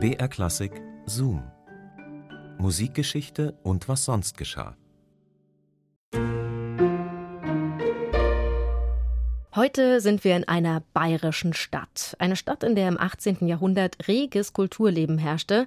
BR Klassik Zoom. Musikgeschichte und was sonst geschah. Heute sind wir in einer bayerischen Stadt. Eine Stadt, in der im 18. Jahrhundert reges Kulturleben herrschte.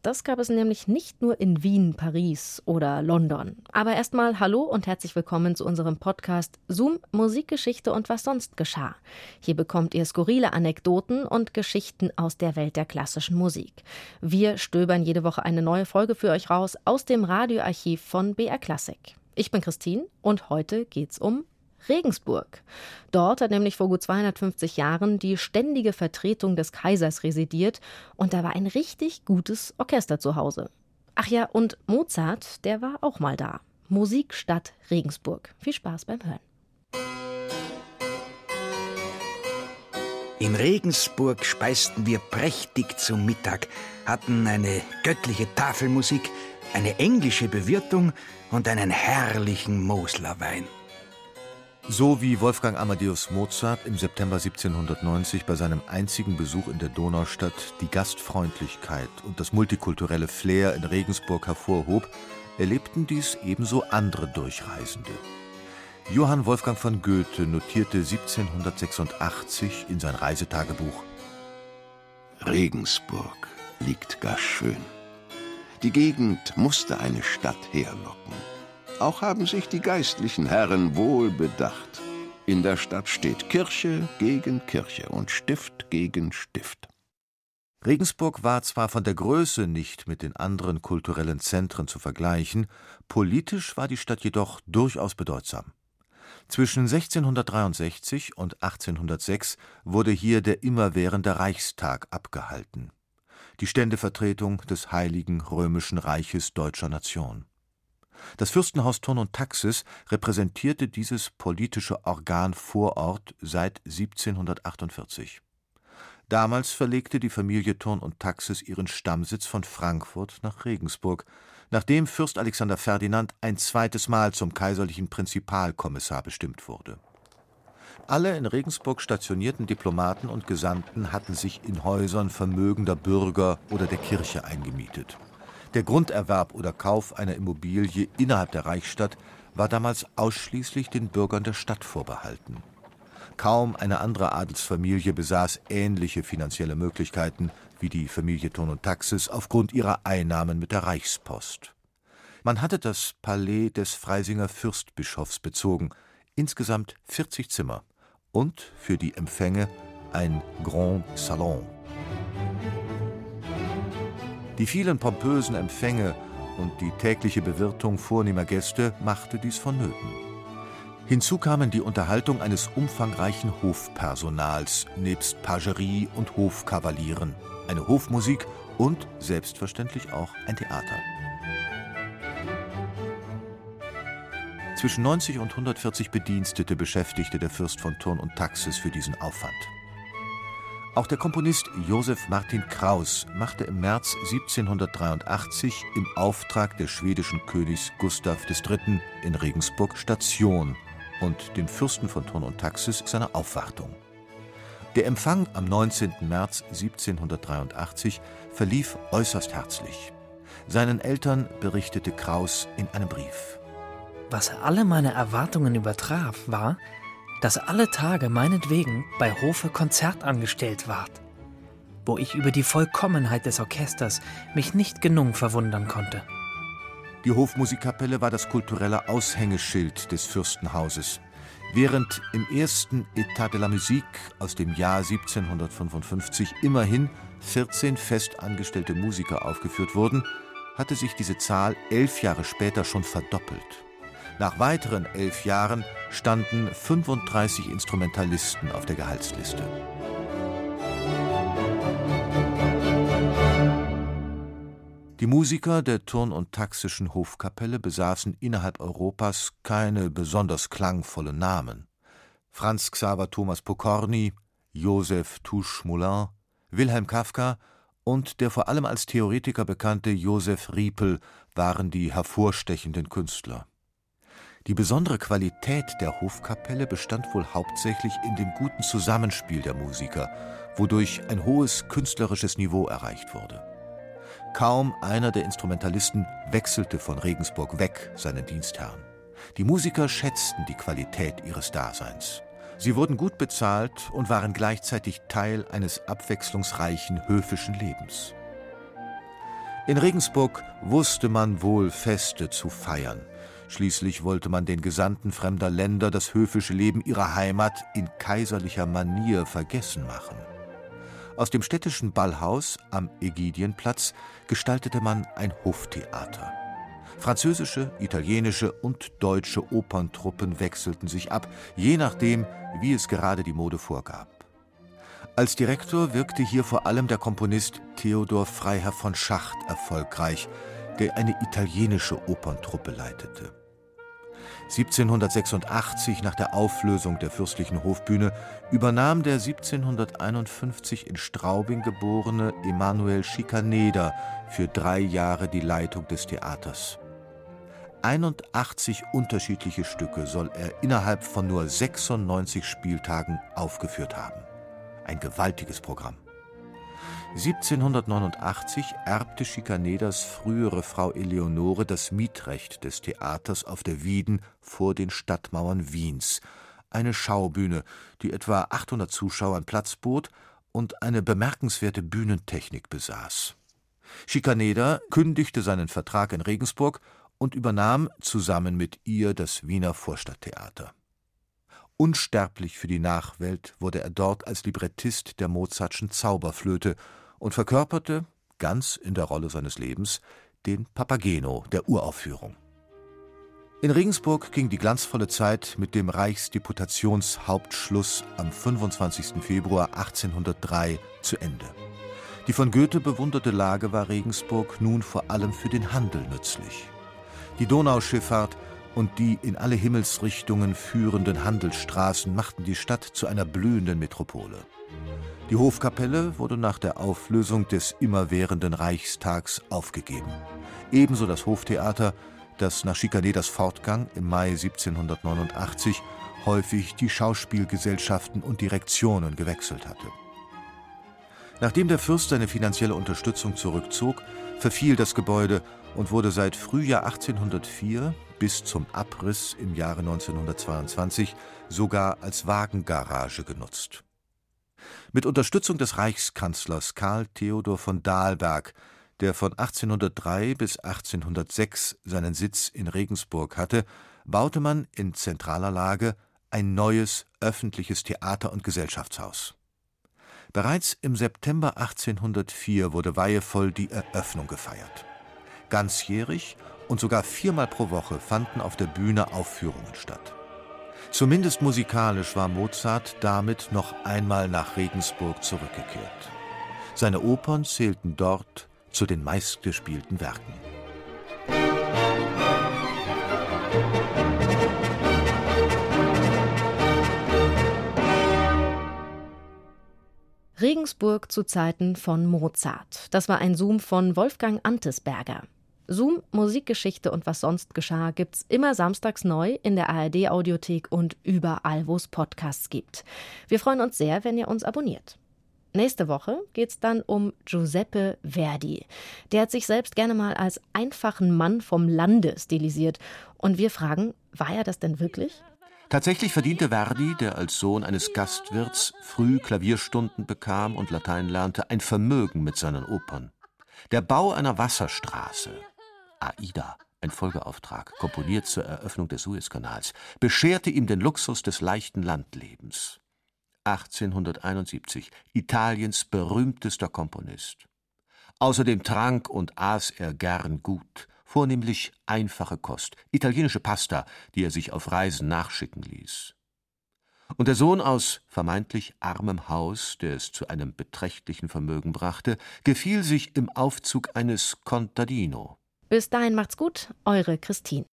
Das gab es nämlich nicht nur in Wien, Paris oder London. Aber erstmal hallo und herzlich willkommen zu unserem Podcast Zoom Musikgeschichte und was sonst geschah. Hier bekommt ihr skurrile Anekdoten und Geschichten aus der Welt der klassischen Musik. Wir stöbern jede Woche eine neue Folge für euch raus aus dem Radioarchiv von BR Classic. Ich bin Christine und heute geht's um Regensburg. Dort hat nämlich vor gut 250 Jahren die ständige Vertretung des Kaisers residiert und da war ein richtig gutes Orchester zu Hause. Ach ja, und Mozart, der war auch mal da. Musikstadt Regensburg. Viel Spaß beim Hören. In Regensburg speisten wir prächtig zum Mittag, hatten eine göttliche Tafelmusik, eine englische Bewirtung und einen herrlichen Moslerwein. So wie Wolfgang Amadeus Mozart im September 1790 bei seinem einzigen Besuch in der Donaustadt die Gastfreundlichkeit und das multikulturelle Flair in Regensburg hervorhob, erlebten dies ebenso andere Durchreisende. Johann Wolfgang von Goethe notierte 1786 in sein Reisetagebuch Regensburg liegt gar schön. Die Gegend musste eine Stadt herlocken. Auch haben sich die geistlichen Herren wohl bedacht. In der Stadt steht Kirche gegen Kirche und Stift gegen Stift. Regensburg war zwar von der Größe nicht mit den anderen kulturellen Zentren zu vergleichen, politisch war die Stadt jedoch durchaus bedeutsam. Zwischen 1663 und 1806 wurde hier der immerwährende Reichstag abgehalten, die Ständevertretung des Heiligen Römischen Reiches deutscher Nation. Das Fürstenhaus Thurn und Taxis repräsentierte dieses politische Organ vor Ort seit 1748. Damals verlegte die Familie Thurn und Taxis ihren Stammsitz von Frankfurt nach Regensburg, nachdem Fürst Alexander Ferdinand ein zweites Mal zum kaiserlichen Prinzipalkommissar bestimmt wurde. Alle in Regensburg stationierten Diplomaten und Gesandten hatten sich in Häusern vermögender Bürger oder der Kirche eingemietet. Der Grunderwerb oder Kauf einer Immobilie innerhalb der Reichsstadt war damals ausschließlich den Bürgern der Stadt vorbehalten. Kaum eine andere Adelsfamilie besaß ähnliche finanzielle Möglichkeiten wie die Familie Thurn und Taxis aufgrund ihrer Einnahmen mit der Reichspost. Man hatte das Palais des Freisinger Fürstbischofs bezogen, insgesamt 40 Zimmer und für die Empfänge ein Grand Salon. Die vielen pompösen Empfänge und die tägliche Bewirtung vornehmer Gäste machte dies vonnöten. Hinzu kamen die Unterhaltung eines umfangreichen Hofpersonals nebst Pagerie und Hofkavalieren, eine Hofmusik und selbstverständlich auch ein Theater. Zwischen 90 und 140 Bedienstete beschäftigte der Fürst von Thurn und Taxis für diesen Aufwand. Auch der Komponist Josef Martin Kraus machte im März 1783 im Auftrag des schwedischen Königs Gustav III. in Regensburg Station und dem Fürsten von Thurn und Taxis seine Aufwartung. Der Empfang am 19. März 1783 verlief äußerst herzlich. Seinen Eltern berichtete Kraus in einem Brief. Was alle meine Erwartungen übertraf, war, dass alle Tage meinetwegen bei Hofe Konzert angestellt ward, wo ich über die Vollkommenheit des Orchesters mich nicht genug verwundern konnte. Die Hofmusikkapelle war das kulturelle Aushängeschild des Fürstenhauses. Während im ersten Etat de la Musique aus dem Jahr 1755 immerhin 14 festangestellte Musiker aufgeführt wurden, hatte sich diese Zahl elf Jahre später schon verdoppelt. Nach weiteren elf Jahren standen 35 Instrumentalisten auf der Gehaltsliste. Die Musiker der Turn- und Taxischen Hofkapelle besaßen innerhalb Europas keine besonders klangvollen Namen. Franz Xaver Thomas Pokorny, Joseph Touche Moulin, Wilhelm Kafka und der vor allem als Theoretiker bekannte Joseph Riepel waren die hervorstechenden Künstler. Die besondere Qualität der Hofkapelle bestand wohl hauptsächlich in dem guten Zusammenspiel der Musiker, wodurch ein hohes künstlerisches Niveau erreicht wurde. Kaum einer der Instrumentalisten wechselte von Regensburg weg seinen Dienstherrn. Die Musiker schätzten die Qualität ihres Daseins. Sie wurden gut bezahlt und waren gleichzeitig Teil eines abwechslungsreichen höfischen Lebens. In Regensburg wusste man wohl Feste zu feiern. Schließlich wollte man den Gesandten fremder Länder das höfische Leben ihrer Heimat in kaiserlicher Manier vergessen machen. Aus dem städtischen Ballhaus am Ägidienplatz gestaltete man ein Hoftheater. Französische, italienische und deutsche Operntruppen wechselten sich ab, je nachdem, wie es gerade die Mode vorgab. Als Direktor wirkte hier vor allem der Komponist Theodor Freiherr von Schacht erfolgreich, der eine italienische Operntruppe leitete. 1786, nach der Auflösung der fürstlichen Hofbühne, übernahm der 1751 in Straubing geborene Emanuel Schikaneder für drei Jahre die Leitung des Theaters. 81 unterschiedliche Stücke soll er innerhalb von nur 96 Spieltagen aufgeführt haben. Ein gewaltiges Programm. 1789 erbte Schikaneders frühere Frau Eleonore das Mietrecht des Theaters auf der Wieden vor den Stadtmauern Wiens, eine Schaubühne, die etwa 800 Zuschauern Platz bot und eine bemerkenswerte Bühnentechnik besaß. Schikaneder kündigte seinen Vertrag in Regensburg und übernahm zusammen mit ihr das Wiener Vorstadttheater. Unsterblich für die Nachwelt wurde er dort als Librettist der Mozartschen Zauberflöte und verkörperte, ganz in der Rolle seines Lebens, den Papageno der Uraufführung. In Regensburg ging die glanzvolle Zeit mit dem Reichsdeputationshauptschluss am 25. Februar 1803 zu Ende. Die von Goethe bewunderte Lage war Regensburg nun vor allem für den Handel nützlich. Die Donauschifffahrt und die in alle Himmelsrichtungen führenden Handelsstraßen machten die Stadt zu einer blühenden Metropole. Die Hofkapelle wurde nach der Auflösung des immerwährenden Reichstags aufgegeben. Ebenso das Hoftheater, das nach Schikaneders Fortgang im Mai 1789 häufig die Schauspielgesellschaften und Direktionen gewechselt hatte. Nachdem der Fürst seine finanzielle Unterstützung zurückzog, verfiel das Gebäude und wurde seit Frühjahr 1804 bis zum Abriss im Jahre 1922 sogar als Wagengarage genutzt. Mit Unterstützung des Reichskanzlers Karl Theodor von Dalberg, der von 1803 bis 1806 seinen Sitz in Regensburg hatte, baute man in zentraler Lage ein neues öffentliches Theater und Gesellschaftshaus. Bereits im September 1804 wurde weihevoll die Eröffnung gefeiert. Ganzjährig und sogar viermal pro Woche fanden auf der Bühne Aufführungen statt. Zumindest musikalisch war Mozart damit noch einmal nach Regensburg zurückgekehrt. Seine Opern zählten dort zu den meistgespielten Werken. Regensburg zu Zeiten von Mozart. Das war ein Zoom von Wolfgang Antesberger. Zoom, Musikgeschichte und was sonst geschah gibt's immer samstags neu in der ARD Audiothek und überall, wo es Podcasts gibt. Wir freuen uns sehr, wenn ihr uns abonniert. Nächste Woche geht's dann um Giuseppe Verdi. Der hat sich selbst gerne mal als einfachen Mann vom Lande stilisiert. Und wir fragen, war er das denn wirklich? Tatsächlich verdiente Verdi, der als Sohn eines Gastwirts früh Klavierstunden bekam und Latein lernte, ein Vermögen mit seinen Opern. Der Bau einer Wasserstraße, Aida, ein Folgeauftrag, komponiert zur Eröffnung des Suezkanals, bescherte ihm den Luxus des leichten Landlebens. 1871, Italiens berühmtester Komponist. Außerdem trank und aß er gern gut, vornehmlich einfache Kost, italienische Pasta, die er sich auf Reisen nachschicken ließ. Und der Sohn aus vermeintlich armem Haus, der es zu einem beträchtlichen Vermögen brachte, gefiel sich im Aufzug eines Contadino. Bis dahin macht's gut, eure Christine.